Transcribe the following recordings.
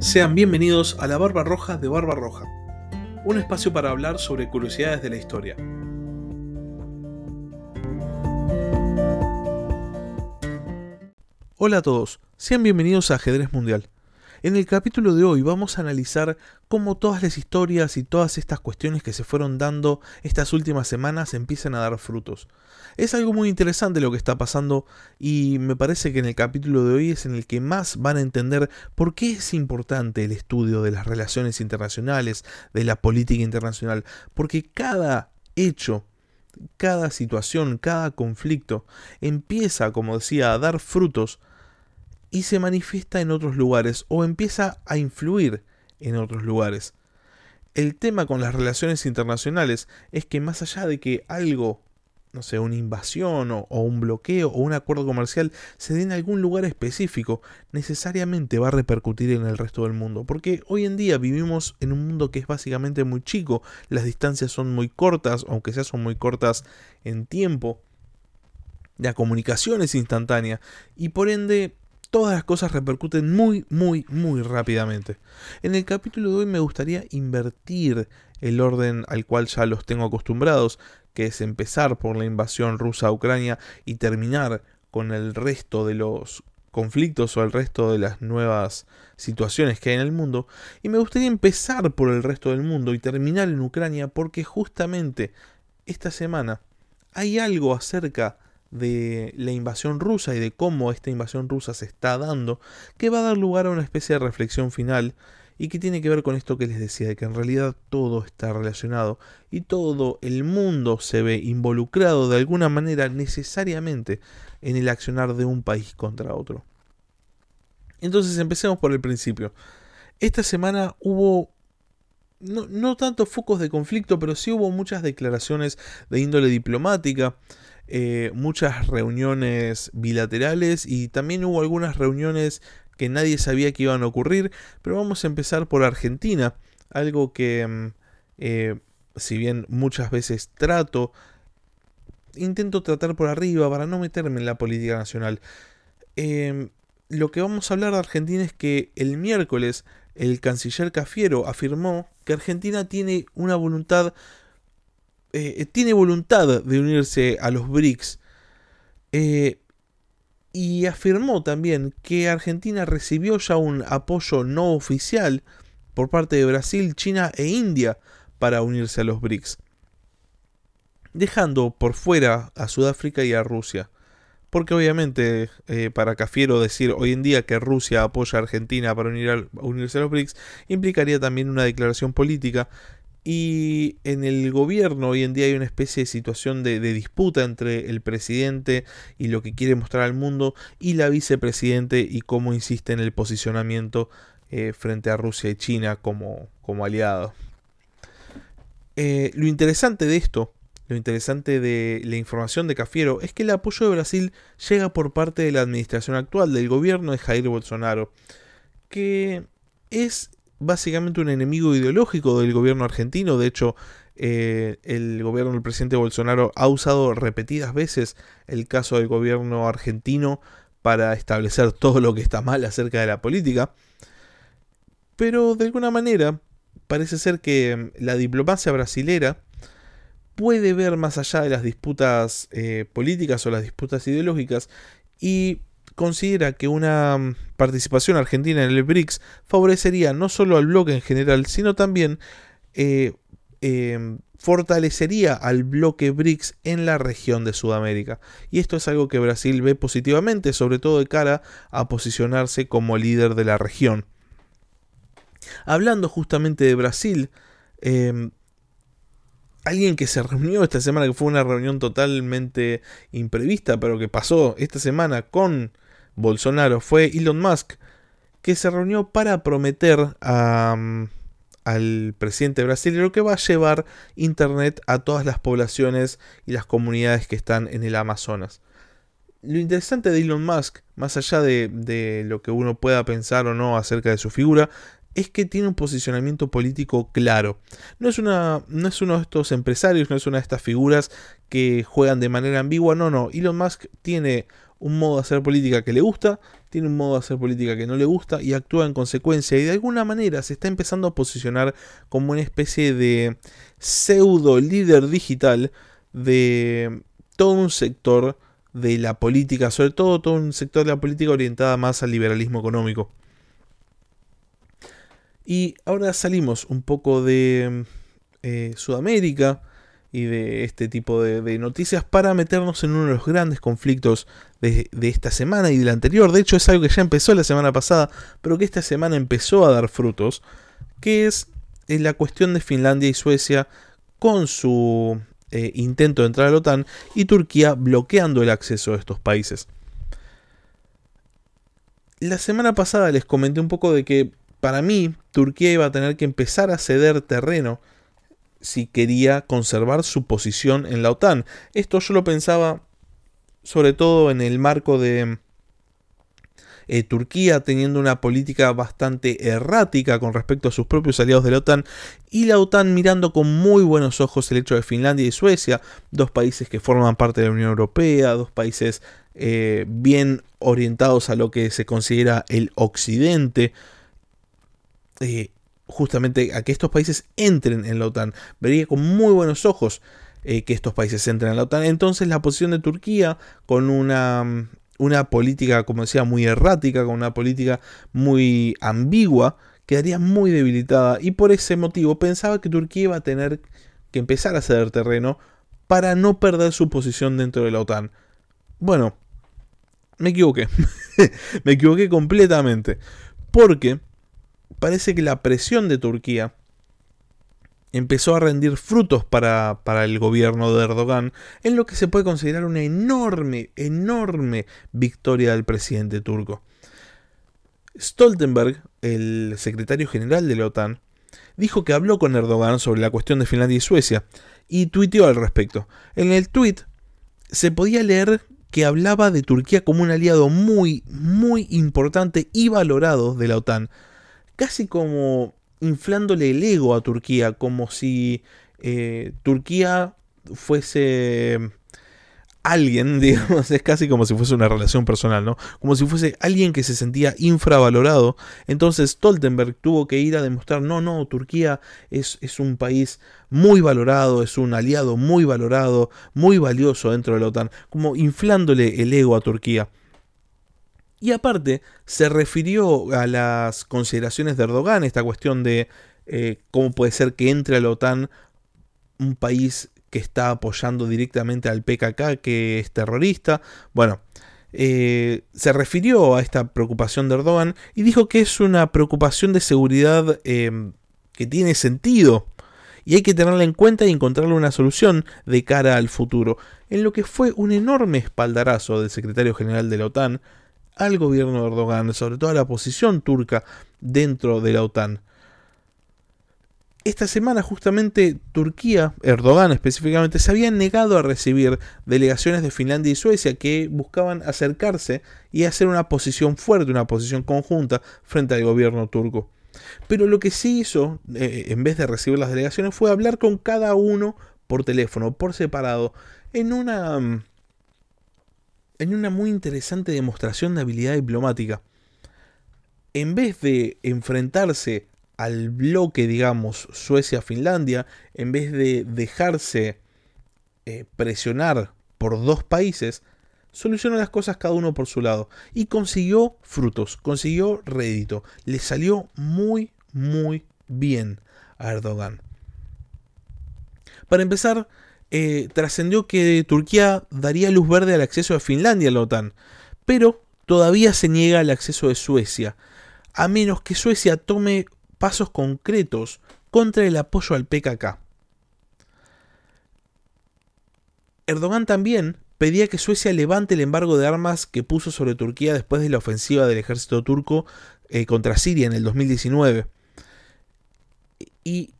Sean bienvenidos a la Barba Roja de Barba Roja, un espacio para hablar sobre curiosidades de la historia. Hola a todos, sean bienvenidos a Ajedrez Mundial. En el capítulo de hoy vamos a analizar cómo todas las historias y todas estas cuestiones que se fueron dando estas últimas semanas empiezan a dar frutos. Es algo muy interesante lo que está pasando y me parece que en el capítulo de hoy es en el que más van a entender por qué es importante el estudio de las relaciones internacionales, de la política internacional, porque cada hecho cada situación, cada conflicto empieza, como decía, a dar frutos y se manifiesta en otros lugares o empieza a influir en otros lugares. El tema con las relaciones internacionales es que más allá de que algo, no sé, una invasión o, un bloqueo o un acuerdo comercial se dé en algún lugar específico, necesariamente va a repercutir en el resto del mundo. Porque hoy en día vivimos en un mundo que es básicamente muy chico, las distancias son muy cortas, aunque sea son muy cortas en tiempo. La comunicación es instantánea y por ende todas las cosas repercuten muy, muy, muy rápidamente. En el capítulo de hoy me gustaría invertir el orden al cual ya los tengo acostumbrados, que es empezar por la invasión rusa a Ucrania y terminar con el resto de los conflictos o el resto de las nuevas situaciones que hay en el mundo. Y me gustaría empezar por el resto del mundo y terminar en Ucrania porque justamente esta semana hay algo acerca de la invasión rusa y de cómo esta invasión rusa se está dando, que va a dar lugar a una especie de reflexión final y que tiene que ver con esto que les decía, de que en realidad todo está relacionado y todo el mundo se ve involucrado de alguna manera necesariamente en el accionar de un país contra otro. Entonces empecemos por el principio. Esta semana hubo no, no tanto focos de conflicto, pero sí hubo muchas declaraciones de índole diplomática. Eh, muchas reuniones bilaterales y también hubo algunas reuniones que nadie sabía que iban a ocurrir, pero vamos a empezar por Argentina, algo que mm, eh, si bien muchas veces trato, intento tratar por arriba para no meterme en la política nacional. Em, lo que vamos a hablar de Argentina es que el miércoles el canciller Cafiero afirmó que Argentina tiene una voluntad eh, tiene voluntad de unirse a los BRICS. Eh, y afirmó también que Argentina recibió ya un apoyo no oficial por parte de Brasil, China e India para unirse a los BRICS, dejando por fuera a Sudáfrica y a Rusia. Porque obviamente eh, para Cafiero decir hoy en día que Rusia apoya a Argentina para unirse a los BRICS implicaría también una declaración política y en el gobierno hoy en día hay una especie de situación de, disputa entre el presidente y lo que quiere mostrar al mundo y la vicepresidente y cómo insiste en el posicionamiento eh, frente a Rusia y China como, como aliados. Eh, lo interesante de esto, lo interesante de la información de Cafiero es que el apoyo de Brasil llega por parte de la administración actual, del gobierno de Jair Bolsonaro, que es básicamente un enemigo ideológico del gobierno argentino. De hecho, eh, el gobierno del presidente Bolsonaro ha usado repetidas veces el caso del gobierno argentino para establecer todo lo que está mal acerca de la política. Pero de alguna manera parece ser que mm, la diplomacia brasilera puede ver más allá de las disputas eh, políticas o las disputas ideológicas y considera que una mm, participación argentina en el BRICS favorecería no solo al bloque en general, sino también eh, em, fortalecería al bloque BRICS en la región de Sudamérica. Y esto es algo que Brasil ve positivamente, sobre todo de cara a posicionarse como líder de la región. Hablando justamente de Brasil, em, alguien que se reunió esta semana, que fue una reunión totalmente imprevista, pero que pasó esta semana con Bolsonaro, fue Elon Musk, que se reunió para prometer mm, al presidente brasileño que va a llevar Internet a todas las poblaciones y las comunidades que están en el Amazonas. Lo interesante de Elon Musk, más allá de, de lo que uno pueda pensar o no acerca de su figura, es que tiene un posicionamiento político claro. No es, una, no es uno de estos empresarios, no es una de estas figuras que juegan de manera ambigua, no, no. Elon Musk tiene un modo de hacer política que le gusta, tiene un modo de hacer política que no le gusta y actúa en consecuencia y de alguna manera se está empezando a posicionar como una especie de pseudo líder digital de todo un sector de la política, sobre todo todo un sector de la política orientada más al liberalismo económico. Y ahora salimos un poco de eh, Sudamérica y de este tipo de, noticias para meternos en uno de los grandes conflictos de, esta semana y de la anterior. De hecho es algo que ya empezó la semana pasada, pero que esta semana empezó a dar frutos, que es eh, la cuestión de Finlandia y Suecia con su eh, intento de entrar a la OTAN y Turquía bloqueando el acceso a estos países. La semana pasada les comenté un poco de que para mí Turquía iba a tener que empezar a ceder terreno si quería conservar su posición en la OTAN. Esto yo lo pensaba sobre todo en el marco de eh, Turquía teniendo una política bastante errática con respecto a sus propios aliados de la OTAN y la OTAN mirando con muy buenos ojos el hecho de Finlandia y Suecia, dos países que forman parte de la Unión Europea, dos países eh, bien orientados a lo que se considera el occidente. Eh, justamente a que estos países entren en la OTAN. Vería con muy buenos ojos eh, que estos países entren en la OTAN. Entonces la posición de Turquía con una, una política, como decía, muy errática, con una política muy ambigua, quedaría muy debilitada. Y por ese motivo pensaba que Turquía iba a tener que empezar a ceder terreno para no perder su posición dentro de la OTAN. Bueno, me equivoqué. me equivoqué completamente. Porque parece que la presión de Turquía empezó a rendir frutos para, el gobierno de Erdogan en lo que se puede considerar una enorme, enorme victoria del presidente turco. Stoltenberg, el secretario general de la OTAN, dijo que habló con Erdogan sobre la cuestión de Finlandia y Suecia y tuiteó al respecto. En el tuit se podía leer que hablaba de Turquía como un aliado muy, muy importante y valorado de la OTAN, casi como inflándole el ego a Turquía, como si eh, Turquía fuese alguien, digamos, es casi como si fuese una relación personal, ¿no? Como si fuese alguien que se sentía infravalorado. Entonces Stoltenberg tuvo que ir a demostrar, no, no, Turquía es, es un país muy valorado, es un aliado muy valorado, muy valioso dentro de la OTAN, como inflándole el ego a Turquía. Y aparte, se refirió a las consideraciones de Erdogan, esta cuestión de eh, cómo puede ser que entre a la OTAN un país que está apoyando directamente al PKK, que es terrorista. Bueno, eh, se refirió a esta preocupación de Erdogan y dijo que es una preocupación de seguridad em, que tiene sentido y hay que tenerla en cuenta y encontrarle una solución de cara al futuro, en lo que fue un enorme espaldarazo del secretario general de la OTAN, al gobierno de Erdogan, sobre todo a la posición turca dentro de la OTAN. Esta semana justamente Turquía, Erdogan específicamente, se había negado a recibir delegaciones de Finlandia y Suecia que buscaban acercarse y hacer una posición fuerte, una posición conjunta frente al gobierno turco. Pero lo que sí hizo, eh, en vez de recibir las delegaciones, fue hablar con cada uno por teléfono, por separado, en una mm, en una muy interesante demostración de habilidad diplomática. En vez de enfrentarse al bloque, digamos, Suecia-Finlandia, en vez de dejarse eh, presionar por dos países, solucionó las cosas cada uno por su lado y consiguió frutos, consiguió rédito, le salió muy, muy bien a Erdogan. Para empezar, eh, trascendió que Turquía daría luz verde al acceso de Finlandia a la OTAN, pero todavía se niega el acceso de Suecia, a menos que Suecia tome pasos concretos contra el apoyo al PKK. Erdogan también pedía que Suecia levante el embargo de armas que puso sobre Turquía después de la ofensiva del ejército turco eh, contra Siria en el 2019. Y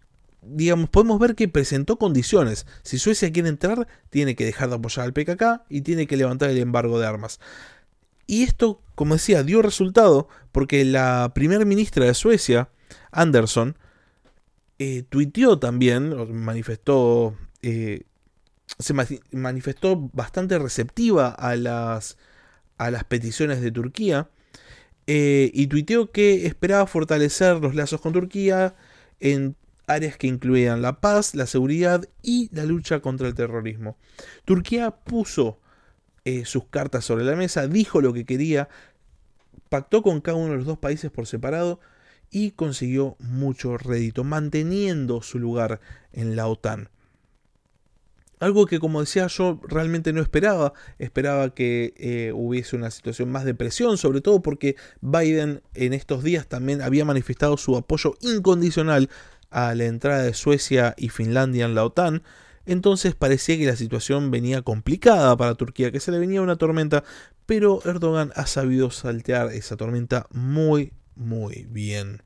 digamos, podemos ver que presentó condiciones. Si Suecia quiere entrar, tiene que dejar de apoyar al PKK y tiene que levantar el embargo de armas. Y esto, como decía, dio resultado porque la primera ministra de Suecia, Anderson, eh, tuiteó también, manifestó, eh, se manifestó bastante receptiva a las a las peticiones de Turquía eh, y tuiteó que esperaba fortalecer los lazos con Turquía áreas que incluían la paz, la seguridad y la lucha contra el terrorismo. Turquía puso eh, sus cartas sobre la mesa, dijo lo que quería, pactó con cada uno de los dos países por separado y consiguió mucho rédito, manteniendo su lugar en la OTAN. Algo que como decía yo realmente no esperaba, esperaba que eh, hubiese una situación más de presión, sobre todo porque Biden en estos días también había manifestado su apoyo incondicional a la entrada de Suecia y Finlandia en la OTAN, entonces parecía que la situación venía complicada para Turquía, que se le venía una tormenta, pero Erdogan ha sabido saltear esa tormenta muy, muy bien.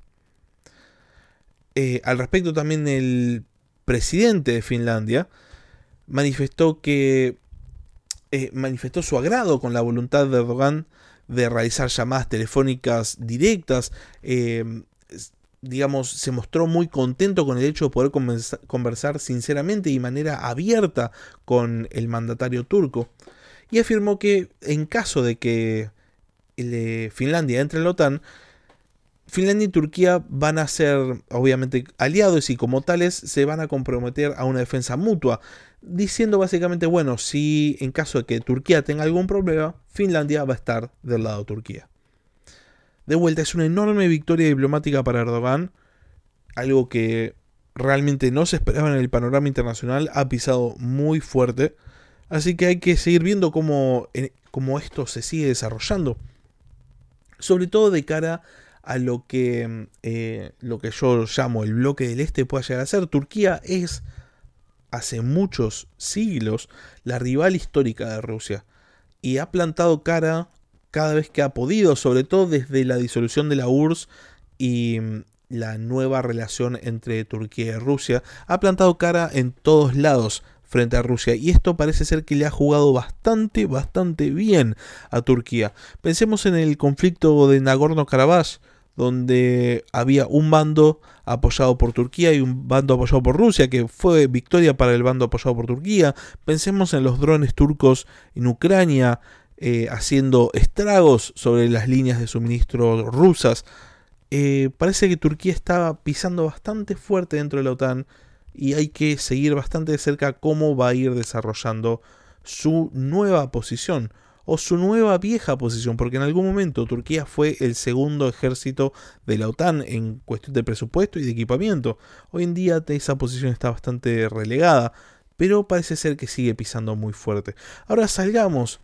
Eh, al respecto también el presidente de Finlandia manifestó que eh, manifestó su agrado con la voluntad de Erdogan de realizar llamadas telefónicas directas. Eh, digamos, se mostró muy contento con el hecho de poder conversar sinceramente y de manera abierta con el mandatario turco. Y afirmó que en caso de que Finlandia entre en la OTAN, Finlandia y Turquía van a ser obviamente aliados y como tales se van a comprometer a una defensa mutua, diciendo básicamente, bueno, si en caso de que Turquía tenga algún problema, Finlandia va a estar del lado de Turquía. De vuelta, es una enorme victoria diplomática para Erdogan, algo que realmente no se esperaba en el panorama internacional, ha pisado muy fuerte, así que hay que seguir viendo cómo, cómo esto se sigue desarrollando, sobre todo de cara a lo que, eh, lo que yo llamo el bloque del este pueda llegar a ser. Turquía es hace muchos siglos la rival histórica de Rusia y ha plantado cara cada vez que ha podido, sobre todo desde la disolución de la URSS y mm, la nueva relación entre Turquía y Rusia, ha plantado cara en todos lados frente a Rusia y esto parece ser que le ha jugado bastante, bastante bien a Turquía. Pensemos en el conflicto de Nagorno-Karabaj, donde había un bando apoyado por Turquía y un bando apoyado por Rusia, que fue victoria para el bando apoyado por Turquía. Pensemos en los drones turcos en Ucrania, eh, haciendo estragos sobre las líneas de suministro rusas. Eh, parece que Turquía está pisando bastante fuerte dentro de la OTAN y hay que seguir bastante de cerca cómo va a ir desarrollando su nueva posición o su nueva vieja posición, porque en algún momento Turquía fue el segundo ejército de la OTAN en cuestión de presupuesto y de equipamiento. Hoy en día esa posición está bastante relegada, pero parece ser que sigue pisando muy fuerte. Ahora salgamos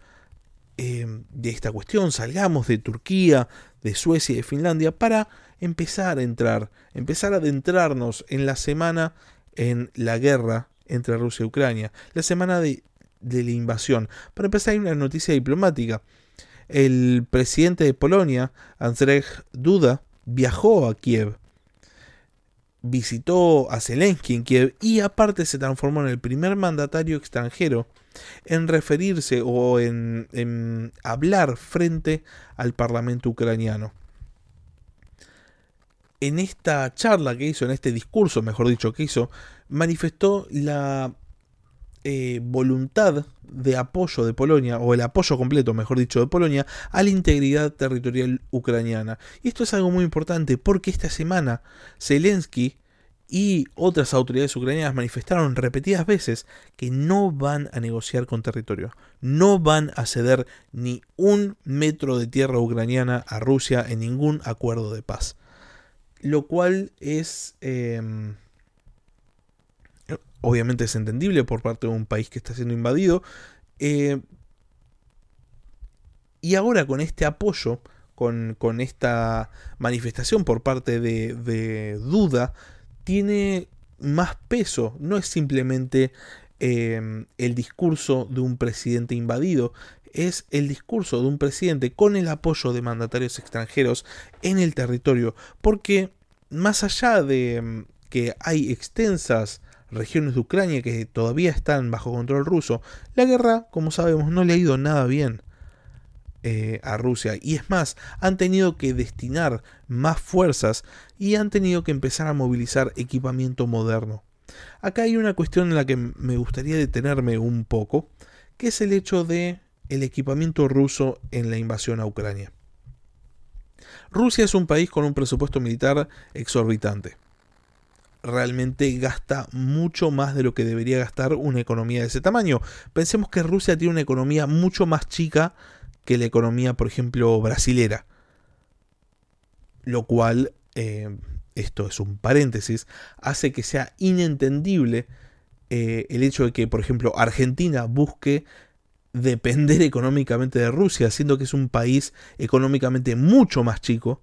eh, de esta cuestión, salgamos de Turquía, de Suecia y de Finlandia para empezar a entrar, empezar a adentrarnos en la semana en la guerra entre Rusia y Ucrania, la semana de, de la invasión. Para empezar hay una noticia diplomática. El presidente de Polonia, Andrzej Duda, viajó a Kiev visitó a Zelensky en Kiev y aparte se transformó en el primer mandatario extranjero en referirse o en, hablar frente al Parlamento ucraniano. En esta charla que hizo, en este discurso, mejor dicho, que hizo, manifestó la eh, voluntad de apoyo de Polonia, o el apoyo completo, mejor dicho, de Polonia, a la integridad territorial ucraniana. Y esto es algo muy importante porque esta semana Zelensky y otras autoridades ucranianas manifestaron repetidas veces que no van a negociar con territorio, no van a ceder ni un metro de tierra ucraniana a Rusia en ningún acuerdo de paz. Lo cual es... Em, obviamente es entendible por parte de un país que está siendo invadido. Eh, y ahora con este apoyo, con, esta manifestación por parte de, de Duda, tiene más peso, no es simplemente em, el discurso de un presidente invadido, es el discurso de un presidente con el apoyo de mandatarios extranjeros en el territorio, porque más allá de em, que hay extensas regiones de Ucrania que todavía están bajo control ruso, la guerra, como sabemos, no le ha ido nada bien. Eh, a Rusia. Y es más, han tenido que destinar más fuerzas y han tenido que empezar a movilizar equipamiento moderno. Acá hay una cuestión en la que me gustaría detenerme un poco, que es el hecho de el equipamiento ruso en la invasión a Ucrania. Rusia es un país con un presupuesto militar exorbitante. Realmente gasta mucho más de lo que debería gastar una economía de ese tamaño. Pensemos que Rusia tiene una economía mucho más chica que la economía, por ejemplo, brasilera. Lo cual, eh, esto es un paréntesis, hace que sea inentendible eh, el hecho de que, por ejemplo, Argentina busque depender económicamente de Rusia, siendo que es un país económicamente mucho más chico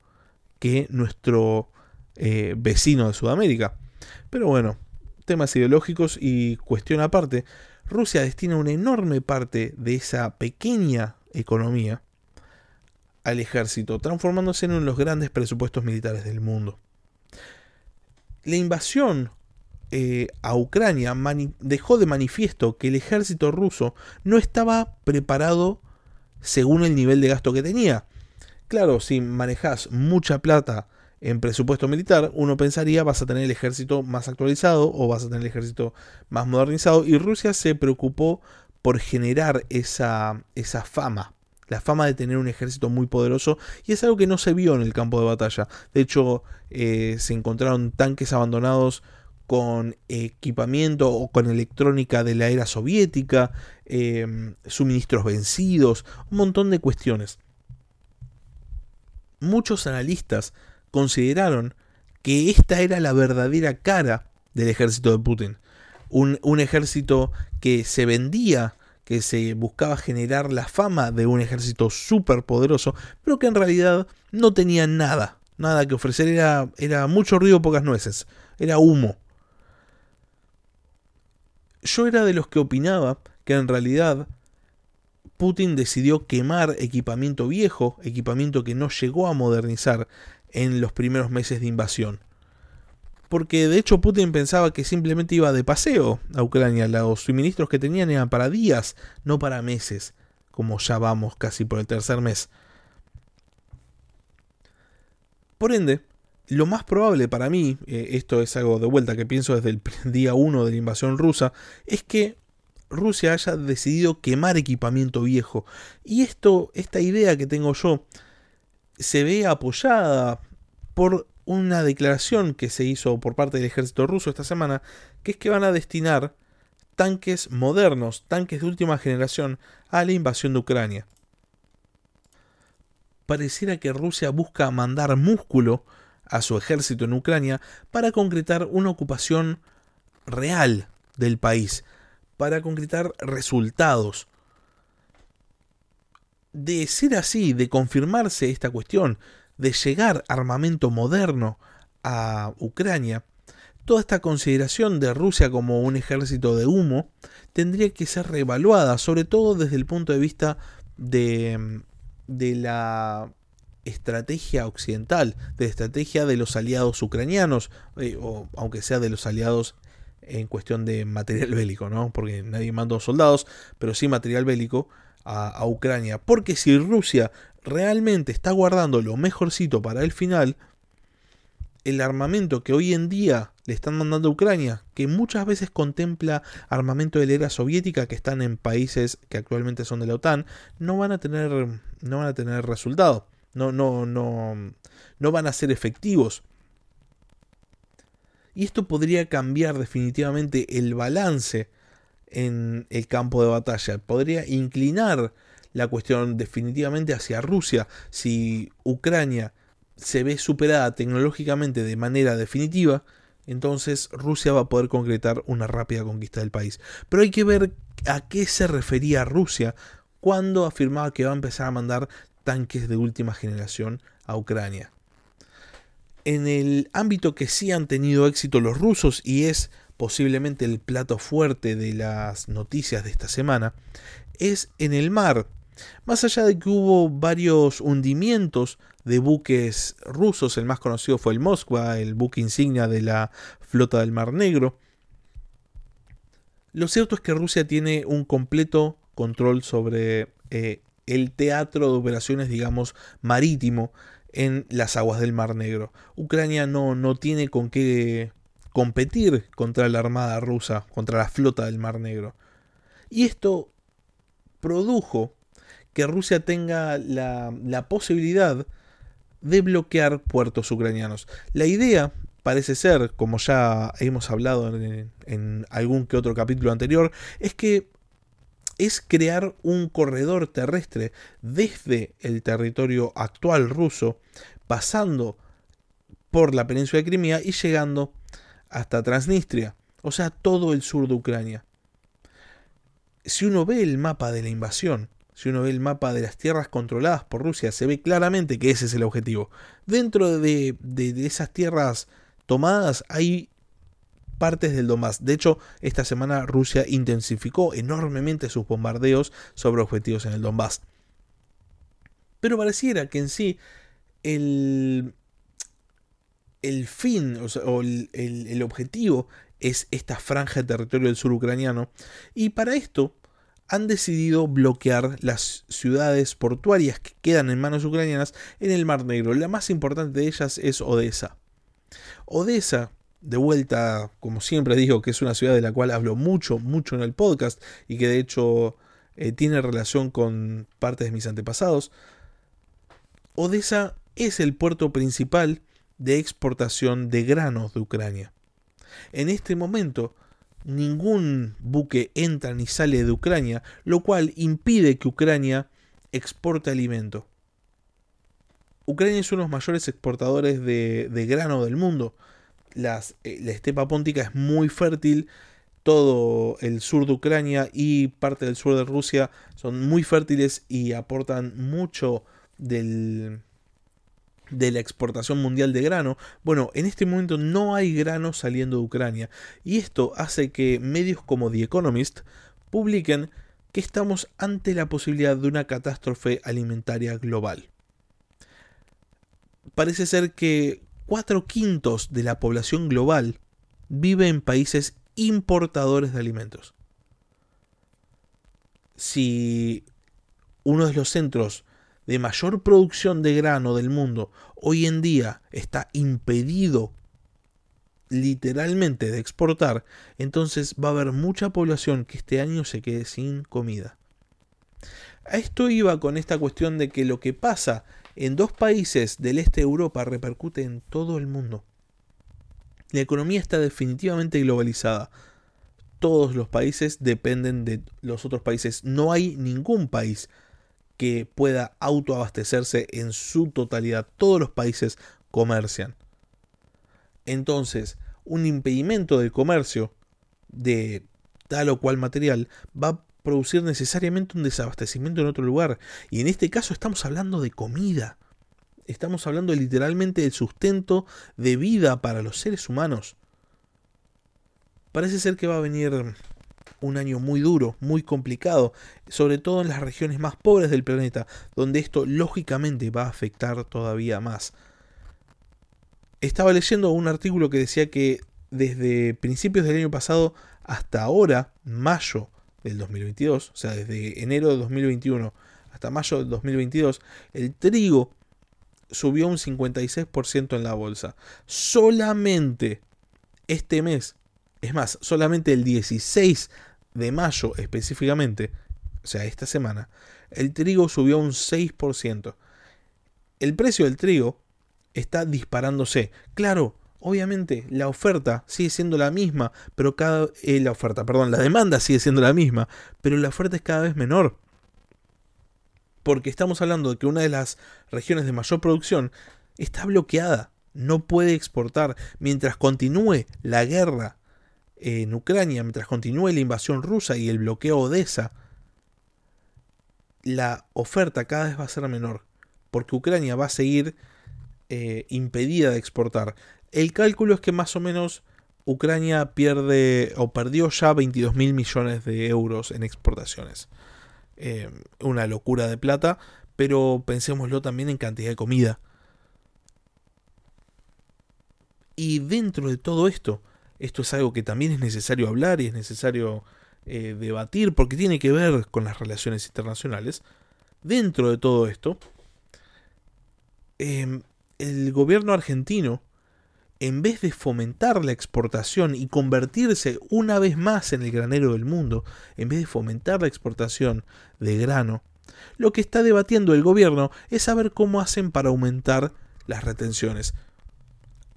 que nuestro eh, vecino de Sudamérica. Pero bueno, temas ideológicos y cuestión aparte, Rusia destina una enorme parte de esa pequeña economía al ejército, transformándose en uno de los grandes presupuestos militares del mundo. La invasión eh, a Ucrania dejó de manifiesto que el ejército ruso no estaba preparado según el nivel de gasto que tenía. Claro, si manejas mucha plata en presupuesto militar, uno pensaría vas a tener el ejército más actualizado o vas a tener el ejército más modernizado y Rusia se preocupó por generar esa, esa fama, la fama de tener un ejército muy poderoso y es algo que no se vio en el campo de batalla. De hecho, eh, se encontraron tanques abandonados con equipamiento o con electrónica de la era soviética, em, suministros vencidos, un montón de cuestiones. Muchos analistas consideraron que esta era la verdadera cara del ejército de Putin. Un, un, ejército que se vendía, que se buscaba generar la fama de un ejército súper poderoso, pero que en realidad no tenía nada, nada que ofrecer, era, era mucho ruido, pocas nueces, era humo. Yo era de los que opinaba que en realidad Putin decidió quemar equipamiento viejo, equipamiento que no llegó a modernizar en los primeros meses de invasión. Porque de hecho Putin pensaba que simplemente iba de paseo a Ucrania. Los suministros que tenían eran para días, no para meses, como ya vamos casi por el tercer mes. Por ende, lo más probable para mí, eh, esto es algo de vuelta que pienso desde el día 1 de la invasión rusa, es que Rusia haya decidido quemar equipamiento viejo. Y esto, esta idea que tengo yo, se ve apoyada por una declaración que se hizo por parte del ejército ruso esta semana, que es que van a destinar tanques modernos, tanques de última generación, a la invasión de Ucrania. Pareciera que Rusia busca mandar músculo a su ejército en Ucrania para concretar una ocupación real del país, para concretar resultados. De ser así, de confirmarse esta cuestión, de llegar armamento moderno a Ucrania, toda esta consideración de Rusia como un ejército de humo tendría que ser reevaluada, sobre todo desde el punto de vista de, de la estrategia occidental, de estrategia de los aliados ucranianos, eh, o aunque sea de los aliados en cuestión de material bélico, ¿no? Porque nadie mandó soldados, pero sí material bélico a, Ucrania. Porque si Rusia realmente está guardando lo mejorcito para el final, el armamento que hoy en día le están mandando a Ucrania, que muchas veces contempla armamento de la era soviética que están en países que actualmente son de la OTAN, no van a tener, no van a tener resultado no, no, no, no van a ser efectivos. Y esto podría cambiar definitivamente el balance en el campo de batalla. Podría inclinar la cuestión definitivamente hacia Rusia. Si Ucrania se ve superada tecnológicamente de manera definitiva, entonces Rusia va a poder concretar una rápida conquista del país. Pero hay que ver a qué se refería Rusia cuando afirmaba que va a empezar a mandar tanques de última generación a Ucrania. En el ámbito que sí han tenido éxito los rusos y es posiblemente el plato fuerte de las noticias de esta semana, es en el mar. Más allá de que hubo varios hundimientos de buques rusos, el más conocido fue el Moskva, el buque insignia de la flota del Mar Negro, lo cierto es que Rusia tiene un completo control sobre eh, el teatro de operaciones, digamos, marítimo en las aguas del Mar Negro. Ucrania no, no tiene con qué competir contra la Armada rusa, contra la flota del Mar Negro. Y esto produjo que Rusia tenga la, posibilidad de bloquear puertos ucranianos. La idea parece ser, como ya hemos hablado en, algún que otro capítulo anterior, es que es crear un corredor terrestre desde el territorio actual ruso, pasando por la península de Crimea y llegando hasta Transnistria, o sea, todo el sur de Ucrania. Si uno ve el mapa de la invasión, si uno ve el mapa de las tierras controladas por Rusia, se ve claramente que ese es el objetivo. Dentro de, esas tierras tomadas hay partes del Donbass. De hecho, esta semana Rusia intensificó enormemente sus bombardeos sobre objetivos en el Donbass. Pero pareciera que en sí el, el fin o, el, el, objetivo es esta franja de territorio del sur ucraniano. Y para esto han decidido bloquear las ciudades portuarias que quedan en manos ucranianas en el Mar Negro. La más importante de ellas es Odessa. Odessa, de vuelta, como siempre digo, que es una ciudad de la cual hablo mucho, mucho en el podcast y que de hecho eh, tiene relación con partes de mis antepasados. Odessa es el puerto principal de exportación de granos de Ucrania. En este momento, ningún buque entra ni sale de Ucrania, lo cual impide que Ucrania exporte alimento. Ucrania es uno de los mayores exportadores de, grano del mundo. Eh, la estepa póntica es muy fértil, todo el sur de Ucrania y parte del sur de Rusia son muy fértiles y aportan mucho del, de la exportación mundial de grano, bueno, en este momento no hay grano saliendo de Ucrania y esto hace que medios como The Economist publiquen que estamos ante la posibilidad de una catástrofe alimentaria global. Parece ser que cuatro quintos de la población global vive en países importadores de alimentos. Si uno de los centros de mayor producción de grano del mundo hoy en día está impedido literalmente de exportar, entonces va a haber mucha población que este año se quede sin comida. A esto iba con esta cuestión de que lo que pasa en dos países del este de Europa repercute en todo el mundo. La economía está definitivamente globalizada. Todos los países dependen de los otros países. No hay ningún país que pueda autoabastecerse en su totalidad. Todos los países comercian. Entonces, un impedimento del comercio de tal o cual material va a producir necesariamente un desabastecimiento en otro lugar. Y en este caso estamos hablando de comida. Estamos hablando literalmente del sustento de vida para los seres humanos. Parece ser que va a venir un año muy duro, muy complicado, sobre todo en las regiones más pobres del planeta, donde esto lógicamente va a afectar todavía más. Estaba leyendo un artículo que decía que desde principios del año pasado hasta ahora, mayo del 2022, o sea, desde enero de 2021 hasta mayo del 2022, el trigo subió un 56% en la bolsa. Solamente este mes, es más, solamente el 16 de mayo específicamente, o sea, esta semana, el trigo subió un 6%. El precio del trigo está disparándose. Claro, obviamente la oferta sigue siendo la misma, pero cada eh, la oferta, perdón, la demanda sigue siendo la misma, pero la oferta es cada vez menor. Porque estamos hablando de que una de las regiones de mayor producción está bloqueada, no puede exportar mientras continúe la guerra en Ucrania, mientras continúe la invasión rusa y el bloqueo Odessa, la oferta cada vez va a ser menor, porque Ucrania va a seguir eh, impedida de exportar. El cálculo es que más o menos Ucrania pierde o perdió ya 22 mil millones de euros en exportaciones. Eh, una locura de plata, pero pensémoslo también en cantidad de comida. Y dentro de todo esto, esto es algo que también es necesario hablar y es necesario eh, debatir porque tiene que ver con las relaciones internacionales. Dentro de todo esto, em, el gobierno argentino, en vez de fomentar la exportación y convertirse una vez más en el granero del mundo, en vez de fomentar la exportación de grano, Lo que está debatiendo el gobierno es saber cómo hacen para aumentar las retenciones.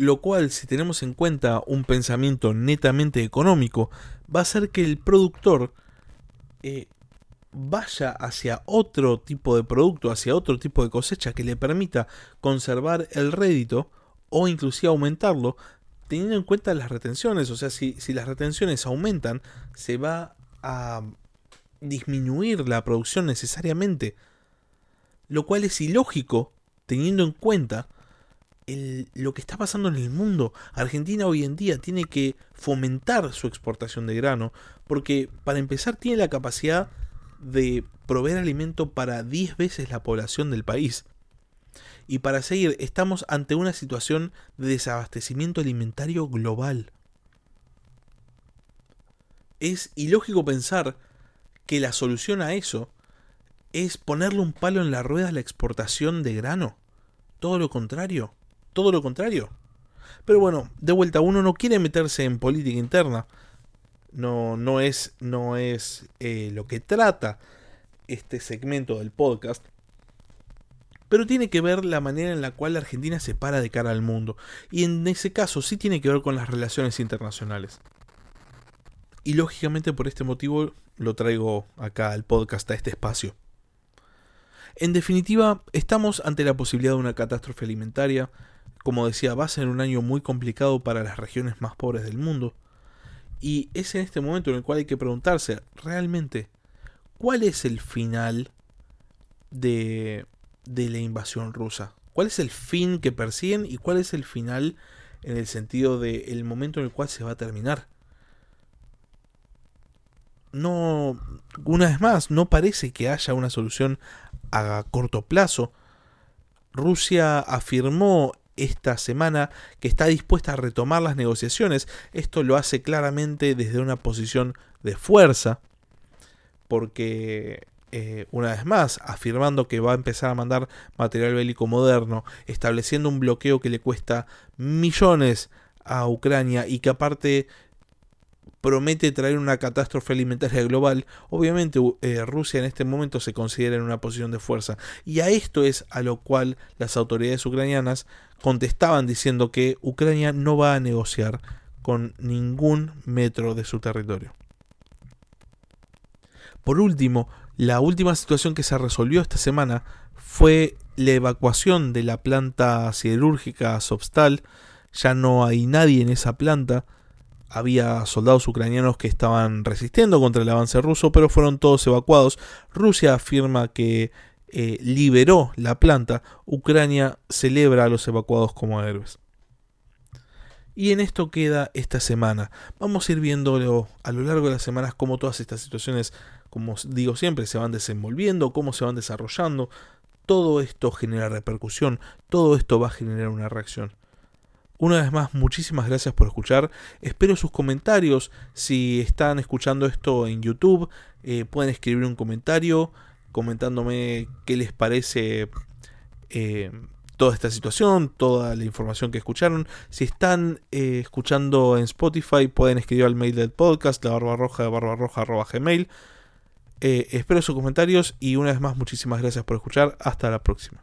Lo cual, si tenemos en cuenta un pensamiento netamente económico, va a hacer que el productor eh, vaya hacia otro tipo de producto, hacia otro tipo de cosecha que le permita conservar el rédito o inclusive aumentarlo, teniendo en cuenta las retenciones. O sea, si, si las retenciones aumentan, se va a disminuir la producción necesariamente. Lo cual es ilógico, teniendo en cuenta lo que está pasando en el mundo. Argentina hoy en día tiene que fomentar su exportación de grano, porque para empezar tiene la capacidad de proveer alimento para 10 veces la población del país. Y para seguir, estamos ante una situación de desabastecimiento alimentario global. Es ilógico pensar que la solución a eso es ponerle un palo en la rueda a la exportación de grano. Todo lo contrario. Todo lo contrario. Pero bueno, de vuelta, uno no quiere meterse en política interna no, no es, no es eh, lo que trata este segmento del podcast, pero tiene que ver la manera en la cual la Argentina se para de cara al mundo, y en ese caso sí tiene que ver con las relaciones internacionales. Y lógicamente por este motivo lo traigo acá al podcast, a este espacio. En definitiva, estamos ante la posibilidad de una catástrofe alimentaria. Como decía, va a ser un año muy complicado para las regiones más pobres del mundo. Y es en este momento en el cual hay que preguntarse, realmente, ¿cuál es el final de, de la invasión rusa? ¿Cuál es el fin que persiguen y cuál es el final en el sentido del el momento en el cual se va a terminar? No, una vez más, no parece que haya una solución a corto plazo. Rusia afirmó esta semana que está dispuesta a retomar las negociaciones. Esto lo hace claramente desde una posición de fuerza, porque eh, una vez más, afirmando que va a empezar a mandar material bélico moderno, estableciendo un bloqueo que le cuesta millones a Ucrania y que aparte promete traer una catástrofe alimentaria global, obviamente eh, Rusia en este momento se considera en una posición de fuerza. Y a esto es a lo cual las autoridades ucranianas contestaban diciendo que Ucrania no va a negociar con ningún metro de su territorio. Por último, la última situación que se resolvió esta semana fue la evacuación de la planta siderúrgica Sobstal. Ya no hay nadie en esa planta. Había soldados ucranianos que estaban resistiendo contra el avance ruso, pero fueron todos evacuados. Rusia afirma que eh, liberó la planta, Ucrania celebra a los evacuados como héroes. Y en esto queda esta semana. Vamos a ir viendo a lo largo de las semanas cómo todas estas situaciones, como digo siempre, se van desenvolviendo, cómo se van desarrollando. Todo esto genera repercusión, todo esto va a generar una reacción. Una vez más, muchísimas gracias por escuchar. Espero sus comentarios. Si están escuchando esto en YouTube, eh, pueden escribir un comentario comentándome qué les parece eh, toda esta situación, toda la información que escucharon. Si están eh, escuchando en Spotify, pueden escribir al mail del podcast, la barba roja de barbarroja gmail. Eh, espero sus comentarios y una vez más muchísimas gracias por escuchar. Hasta la próxima.